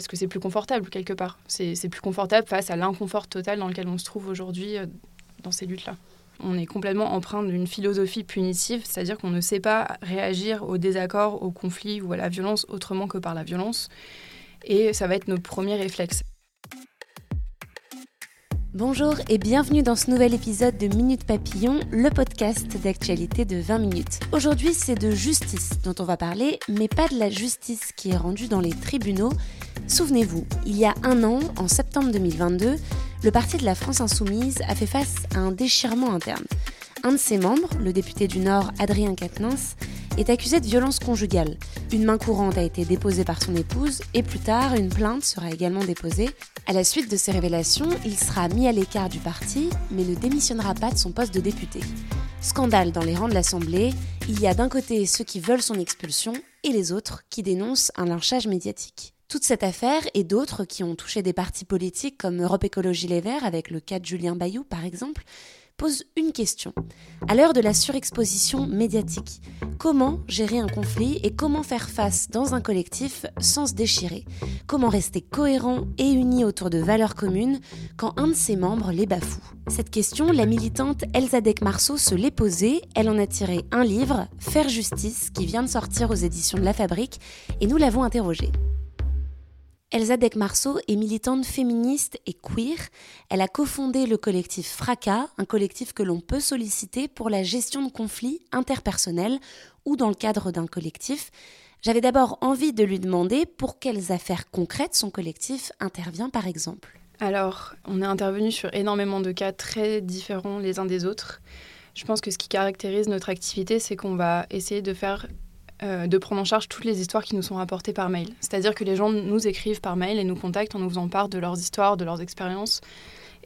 Parce que c'est plus confortable quelque part. C'est plus confortable face à l'inconfort total dans lequel on se trouve aujourd'hui euh, dans ces luttes-là. On est complètement empreint d'une philosophie punitive, c'est-à-dire qu'on ne sait pas réagir au désaccord, au conflit ou à la violence autrement que par la violence. Et ça va être nos premiers réflexes. Bonjour et bienvenue dans ce nouvel épisode de Minute Papillon, le podcast d'actualité de 20 minutes. Aujourd'hui, c'est de justice dont on va parler, mais pas de la justice qui est rendue dans les tribunaux. Souvenez-vous, il y a un an, en septembre 2022, le parti de la France Insoumise a fait face à un déchirement interne. Un de ses membres, le député du Nord Adrien Quatennens, est accusé de violence conjugale. Une main courante a été déposée par son épouse et plus tard, une plainte sera également déposée. À la suite de ces révélations, il sera mis à l'écart du parti, mais ne démissionnera pas de son poste de député. Scandale dans les rangs de l'Assemblée, il y a d'un côté ceux qui veulent son expulsion et les autres qui dénoncent un lynchage médiatique. Toute cette affaire et d'autres qui ont touché des partis politiques comme Europe Écologie Les Verts avec le cas de Julien Bayou par exemple, pose une question. À l'heure de la surexposition médiatique, comment gérer un conflit et comment faire face dans un collectif sans se déchirer? Comment rester cohérent et uni autour de valeurs communes quand un de ses membres les bafoue? Cette question, la militante Elsa Marceau se l'est posée. Elle en a tiré un livre, Faire justice, qui vient de sortir aux éditions de La Fabrique, et nous l'avons interrogée. Elsa Marceau est militante féministe et queer. Elle a cofondé le collectif Fracas, un collectif que l'on peut solliciter pour la gestion de conflits interpersonnels ou dans le cadre d'un collectif. J'avais d'abord envie de lui demander pour quelles affaires concrètes son collectif intervient par exemple. Alors, on est intervenu sur énormément de cas très différents les uns des autres. Je pense que ce qui caractérise notre activité, c'est qu'on va essayer de faire euh, de prendre en charge toutes les histoires qui nous sont rapportées par mail. C'est-à-dire que les gens nous écrivent par mail et nous contactent en nous faisant part de leurs histoires, de leurs expériences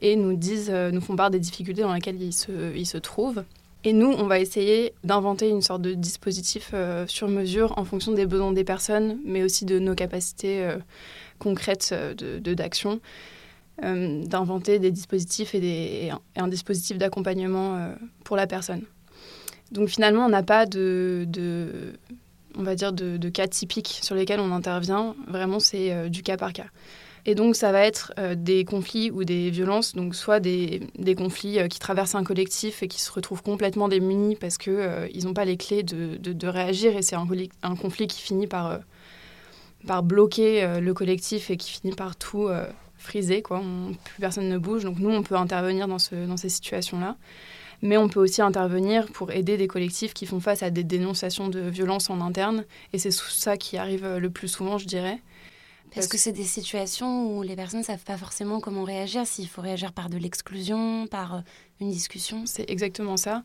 et nous disent, euh, nous font part des difficultés dans lesquelles ils se, ils se trouvent. Et nous, on va essayer d'inventer une sorte de dispositif euh, sur mesure en fonction des besoins des personnes, mais aussi de nos capacités concrètes d'action, de, d'inventer des dispositifs et, des, un, dispositif d'accompagnement pour la personne. Donc finalement, on n'a pas de, on va dire, de, cas typiques sur lesquels on intervient. Vraiment, c'est euh, du cas par cas. Et donc, ça va être euh, des conflits ou des violences, donc soit des, conflits euh, qui traversent un collectif et qui se retrouvent complètement démunis parce qu'ils n'ont pas les clés de, réagir et c'est un, conflit qui finit par, bloquer le collectif et qui finit par tout friser, plus personne ne bouge. Donc, nous, on peut intervenir dans ces situations-là mais on peut aussi intervenir pour aider des collectifs qui font face à des dénonciations de violences en interne. Et c'est ça qui arrive le plus souvent, je dirais. Parce que c'est des situations où les personnes ne savent pas forcément comment réagir, s'il faut réagir par de l'exclusion, par euh, une discussion. C'est exactement ça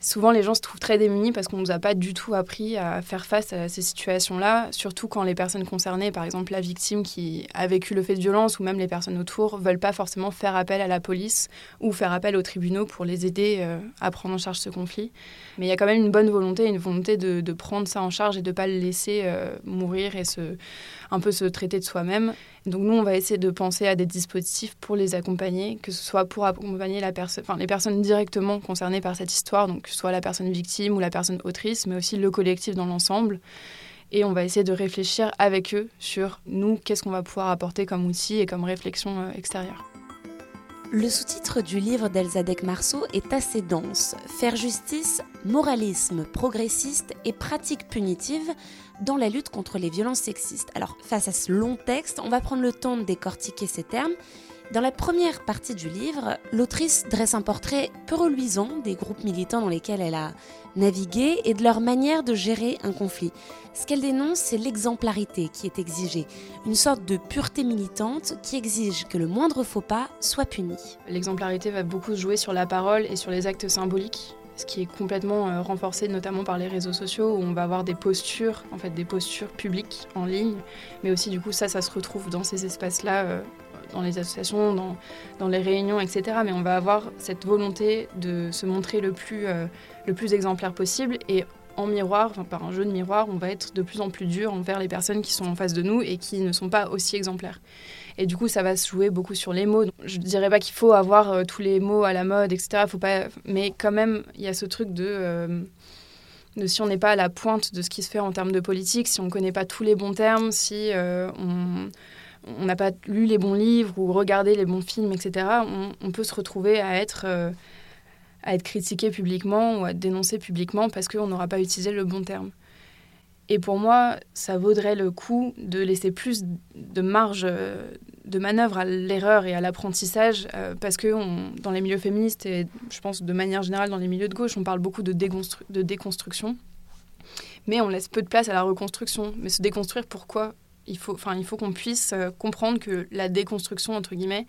souvent les gens se trouvent très démunis parce qu'on ne nous a pas du tout appris à faire face à ces situations-là, surtout quand les personnes concernées, par exemple la victime qui a vécu le fait de violence ou même les personnes autour, veulent pas forcément faire appel à la police ou faire appel aux tribunaux pour les aider euh, à prendre en charge ce conflit. Mais il y a quand même une bonne volonté, une volonté de, prendre ça en charge et de ne pas le laisser euh, mourir et un peu se traiter de soi-même. Donc nous, on va essayer de penser à des dispositifs pour les accompagner, que ce soit pour accompagner les personnes directement concernées par cette histoire, donc que ce soit la personne victime ou la personne autrice, mais aussi le collectif dans l'ensemble. Et on va essayer de réfléchir avec eux sur nous, qu'est-ce qu'on va pouvoir apporter comme outil et comme réflexion euh, extérieure. Le sous-titre du livre d'Elsa Marceau est assez dense. Faire justice, moralisme progressiste et pratique punitive dans la lutte contre les violences sexistes. Alors, face à ce long texte, on va prendre le temps de décortiquer ces termes dans la première partie du livre, l'autrice dresse un portrait peu reluisant des groupes militants dans lesquels elle a navigué et de leur manière de gérer un conflit. Ce qu'elle dénonce, c'est l'exemplarité qui est exigée, une sorte de pureté militante qui exige que le moindre faux pas soit puni. L'exemplarité va beaucoup jouer sur la parole et sur les actes symboliques ce qui est complètement euh, renforcé notamment par les réseaux sociaux où on va avoir des postures, en fait des postures publiques en ligne, mais aussi du coup ça, ça se retrouve dans ces espaces-là, euh, dans les associations, dans, dans, les réunions, etc. Mais on va avoir cette volonté de se montrer le plus, euh, le plus exemplaire possible et en miroir, enfin, par un jeu de miroir, on va être de plus en plus dur envers les personnes qui sont en face de nous et qui ne sont pas aussi exemplaires. Et du coup, ça va se jouer beaucoup sur les mots. Je ne dirais pas qu'il faut avoir euh, tous les mots à la mode, etc. Faut pas... Mais quand même, il y a ce truc de, euh, de si on n'est pas à la pointe de ce qui se fait en termes de politique, si on ne connaît pas tous les bons termes, si on on n'a pas lu les bons livres ou regardé les bons films, etc., on, peut se retrouver à être, à être critiqué publiquement ou à être dénoncé publiquement parce qu'on n'aura pas utilisé le bon terme. Et pour moi, ça vaudrait le coup de laisser plus de marge euh, de manœuvre à l'erreur et à l'apprentissage, euh, parce que dans les milieux féministes et je pense de manière générale dans les milieux de gauche, on parle beaucoup de, de déconstruction, mais on laisse peu de place à la reconstruction. Mais se déconstruire, pourquoi? Il faut, il faut qu'on puisse euh, comprendre que la déconstruction, entre guillemets,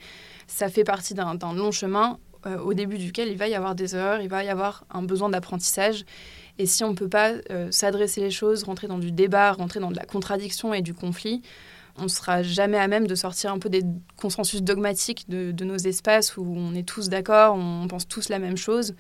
ça fait partie d'un long chemin au début duquel il va y avoir des erreurs, il va y avoir un besoin d'apprentissage et si on ne peut pas euh, s'adresser les choses, rentrer dans du débat, rentrer dans de la contradiction et du conflit, on ne sera jamais à même de sortir un peu des consensus dogmatiques de, nos espaces où on est tous d'accord, on pense tous la même chose.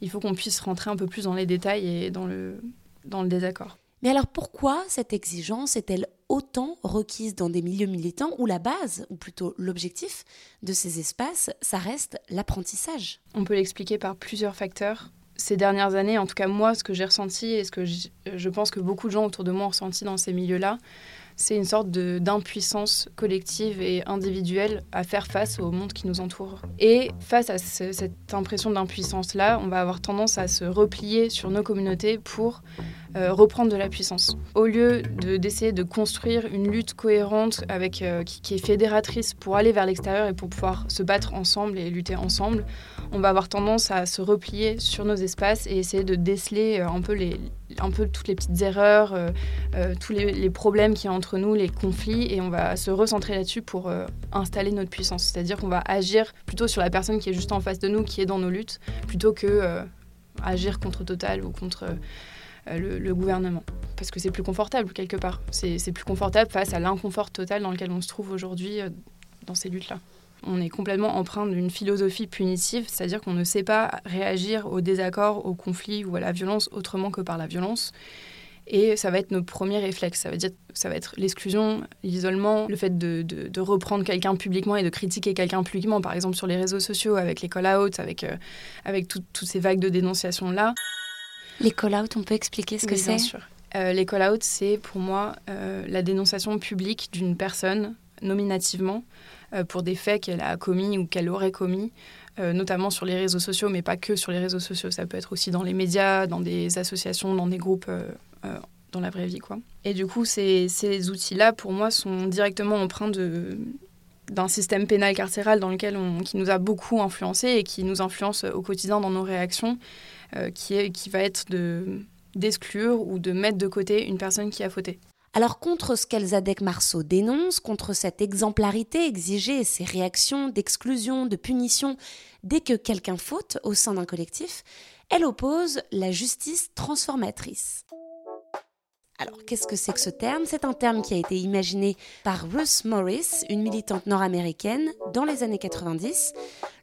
Il faut qu'on puisse rentrer un peu plus dans les détails et dans le, dans le désaccord. Mais alors pourquoi cette exigence est-elle autant requise dans des milieux militants où la base, ou plutôt l'objectif de ces espaces, ça reste l'apprentissage. On peut l'expliquer par plusieurs facteurs. Ces dernières années, en tout cas moi, ce que j'ai ressenti et ce que je pense que beaucoup de gens autour de moi ont ressenti dans ces milieux-là, c'est une sorte d'impuissance collective et individuelle à faire face au monde qui nous entoure. Et face à cette impression d'impuissance-là, on va avoir tendance à se replier sur nos communautés pour euh, reprendre de la puissance. Au lieu d'essayer de, construire une lutte cohérente avec, euh, qui, est fédératrice pour aller vers l'extérieur et pour pouvoir se battre ensemble et lutter ensemble, on va avoir tendance à se replier sur nos espaces et essayer de déceler euh, un peu, les, un peu toutes les petites erreurs, euh, euh, tous les, problèmes qu'il y a entre nous, les conflits, et on va se recentrer là-dessus pour installer notre puissance. C'est-à-dire qu'on va agir plutôt sur la personne qui est juste en face de nous, qui est dans nos luttes, plutôt que agir contre Total ou contre le, le, gouvernement. Parce que c'est plus confortable quelque part. C'est plus confortable face à l'inconfort total dans lequel on se trouve aujourd'hui dans ces luttes-là on est complètement empreint d'une philosophie punitive, c'est-à-dire qu'on ne sait pas réagir au désaccord, au conflit ou à la violence autrement que par la violence. Et ça va être nos premiers réflexes. Ça veut dire, ça va être l'exclusion, l'isolement, le fait de, reprendre quelqu'un publiquement et de critiquer quelqu'un publiquement, par exemple sur les réseaux sociaux, avec les call-outs, avec, euh, avec toutes ces vagues de dénonciation-là. Les call-outs, on peut expliquer ce que c'est Bien sûr. Euh, les call-outs, c'est pour moi euh, la dénonciation publique d'une personne nominativement pour des faits qu'elle a commis ou qu'elle aurait commis, euh, notamment sur les réseaux sociaux, mais pas que sur les réseaux sociaux. Ça peut être aussi dans les médias, dans des associations, dans des groupes euh, dans la vraie vie. Quoi. Et du coup, ces, ces outils-là, pour moi, sont directement empreints de, d'un système pénal carcéral dans lequel on, qui nous a beaucoup influencé et qui nous influence au quotidien dans nos réactions, qui, est, qui va être de, d'exclure ou de mettre de côté une personne qui a fauté. Alors contre ce qu'Elzadek Marceau dénonce, contre cette exemplarité exigée et ces réactions d'exclusion, de punition dès que quelqu'un faute au sein d'un collectif, elle oppose la justice transformatrice. Alors, qu'est-ce que c'est que ce terme? C'est un terme qui a été imaginé par Ruth Morris, une militante nord-américaine, dans les années 90.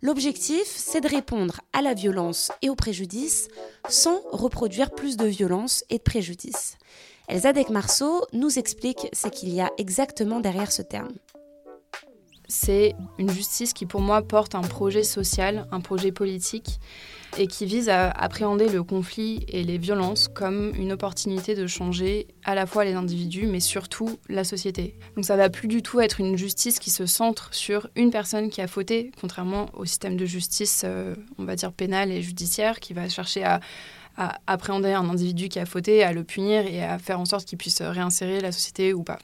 L'objectif, c'est de répondre à la violence et au préjudice sans reproduire plus de violence et de préjudice. Elzadek Marceau nous explique ce qu'il y a exactement derrière ce terme. C'est une justice qui pour moi porte un projet social, un projet politique et qui vise à appréhender le conflit et les violences comme une opportunité de changer à la fois les individus mais surtout la société. Donc ça va plus du tout être une justice qui se centre sur une personne qui a fauté, contrairement au système de justice, euh, on va dire pénale et judiciaire, qui va chercher à à appréhender un individu qui a fauté, à le punir et à faire en sorte qu'il puisse réinsérer la société ou pas.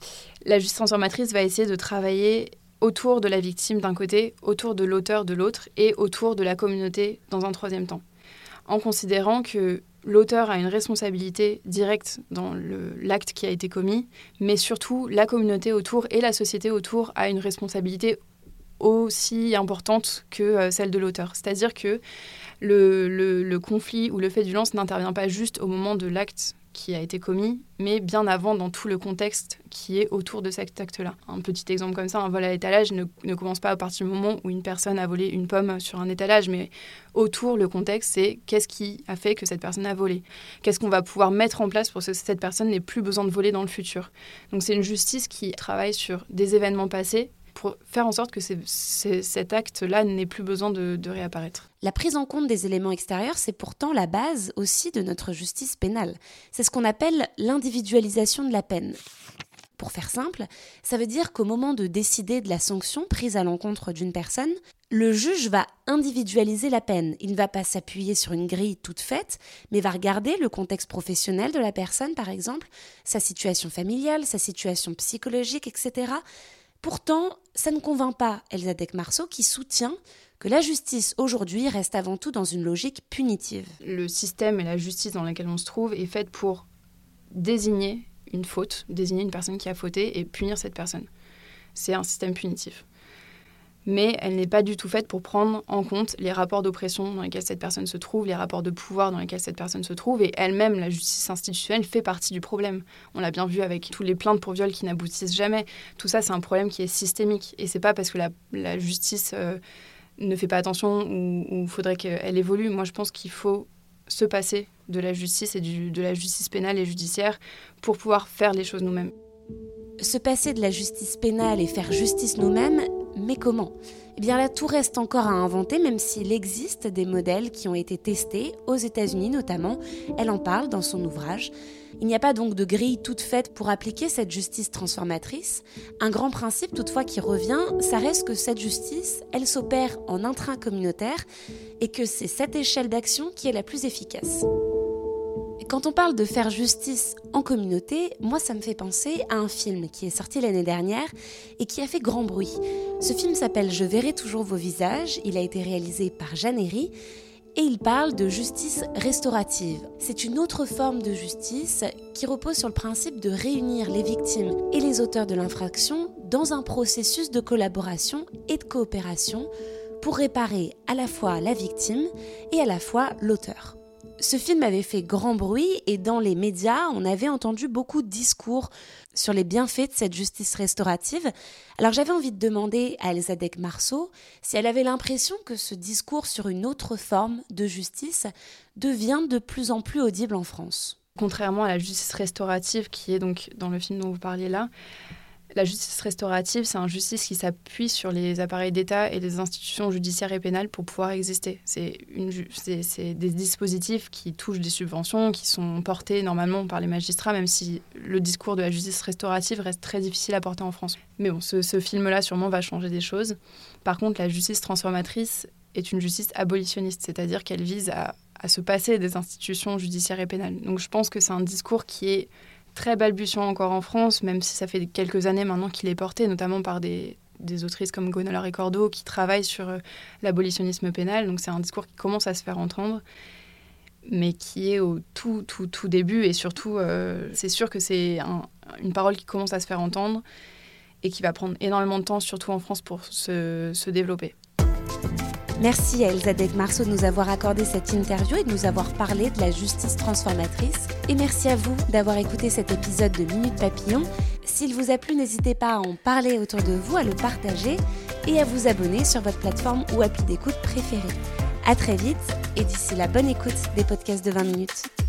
La justice transformatrice va essayer de travailler autour de la victime d'un côté, autour de l'auteur de l'autre et autour de la communauté dans un troisième temps, en considérant que l'auteur a une responsabilité directe dans l'acte qui a été commis, mais surtout la communauté autour et la société autour a une responsabilité aussi importante que celle de l'auteur. C'est-à-dire que le, conflit ou le fait de violence n'intervient pas juste au moment de l'acte qui a été commis, mais bien avant dans tout le contexte qui est autour de cet acte-là. Un petit exemple comme ça, un vol à l'étalage ne, ne, commence pas à partir du moment où une personne a volé une pomme sur un étalage, mais autour, le contexte, c'est qu'est-ce qui a fait que cette personne a volé Qu'est-ce qu'on va pouvoir mettre en place pour que cette personne n'ait plus besoin de voler dans le futur Donc c'est une justice qui travaille sur des événements passés pour faire en sorte que cet acte-là n'ait plus besoin de, de réapparaître. La prise en compte des éléments extérieurs, c'est pourtant la base aussi de notre justice pénale. C'est ce qu'on appelle l'individualisation de la peine. Pour faire simple, ça veut dire qu'au moment de décider de la sanction prise à l'encontre d'une personne, le juge va individualiser la peine. Il ne va pas s'appuyer sur une grille toute faite, mais va regarder le contexte professionnel de la personne, par exemple, sa situation familiale, sa situation psychologique, etc. Pourtant, ça ne convainc pas Elisabeth Marceau qui soutient que la justice aujourd'hui reste avant tout dans une logique punitive. Le système et la justice dans laquelle on se trouve est faite pour désigner une faute, désigner une personne qui a fauté et punir cette personne. C'est un système punitif mais elle n'est pas du tout faite pour prendre en compte les rapports d'oppression dans lesquels cette personne se trouve, les rapports de pouvoir dans lesquels cette personne se trouve, et elle-même, la justice institutionnelle, fait partie du problème. On l'a bien vu avec tous les plaintes pour viol qui n'aboutissent jamais. Tout ça, c'est un problème qui est systémique, et c'est pas parce que la, justice euh, ne fait pas attention ou il faudrait qu'elle évolue. Moi, je pense qu'il faut se passer de la justice et de la justice pénale et judiciaire pour pouvoir faire les choses nous-mêmes. Se passer de la justice pénale et faire justice nous-mêmes, mais comment? Eh bien là, tout reste encore à inventer, même s'il existe des modèles qui ont été testés, aux États-Unis notamment. Elle en parle dans son ouvrage. Il n'y a pas donc de grille toute faite pour appliquer cette justice transformatrice. Un grand principe toutefois qui revient, ça reste que cette justice, elle s'opère en intracommunautaire et que c'est cette échelle d'action qui est la plus efficace. Quand on parle de faire justice en communauté, moi ça me fait penser à un film qui est sorti l'année dernière et qui a fait grand bruit. Ce film s'appelle Je verrai toujours vos visages, il a été réalisé par Jeanne Herry et il parle de justice restaurative. C'est une autre forme de justice qui repose sur le principe de réunir les victimes et les auteurs de l'infraction dans un processus de collaboration et de coopération pour réparer à la fois la victime et à la fois l'auteur. Ce film avait fait grand bruit et dans les médias, on avait entendu beaucoup de discours sur les bienfaits de cette justice restaurative. Alors j'avais envie de demander à Elisabeth Marceau si elle avait l'impression que ce discours sur une autre forme de justice devient de plus en plus audible en France. Contrairement à la justice restaurative qui est donc dans le film dont vous parliez là, la justice restaurative, c'est une justice qui s'appuie sur les appareils d'État et les institutions judiciaires et pénales pour pouvoir exister. C'est des dispositifs qui touchent des subventions, qui sont portés normalement par les magistrats, même si le discours de la justice restaurative reste très difficile à porter en France. Mais bon, ce, film-là sûrement va changer des choses. Par contre, la justice transformatrice est une justice abolitionniste, c'est-à-dire qu'elle vise à se passer des institutions judiciaires et pénales. Donc je pense que c'est un discours qui est très balbutiant encore en France, même si ça fait quelques années maintenant qu'il est porté, notamment par des, autrices comme Gonala Ricordo qui travaillent sur euh, l'abolitionnisme pénal. Donc c'est un discours qui commence à se faire entendre, mais qui est au tout, tout, tout début. Et surtout, euh, c'est sûr que c'est une parole qui commence à se faire entendre et qui va prendre énormément de temps, surtout en France, pour se, se développer. Merci à Elisabeth Marceau de nous avoir accordé cette interview et de nous avoir parlé de la justice transformatrice. Et merci à vous d'avoir écouté cet épisode de Minute Papillon. S'il vous a plu, n'hésitez pas à en parler autour de vous, à le partager et à vous abonner sur votre plateforme ou appli d'écoute préférée. À très vite et d'ici la bonne écoute des podcasts de 20 minutes.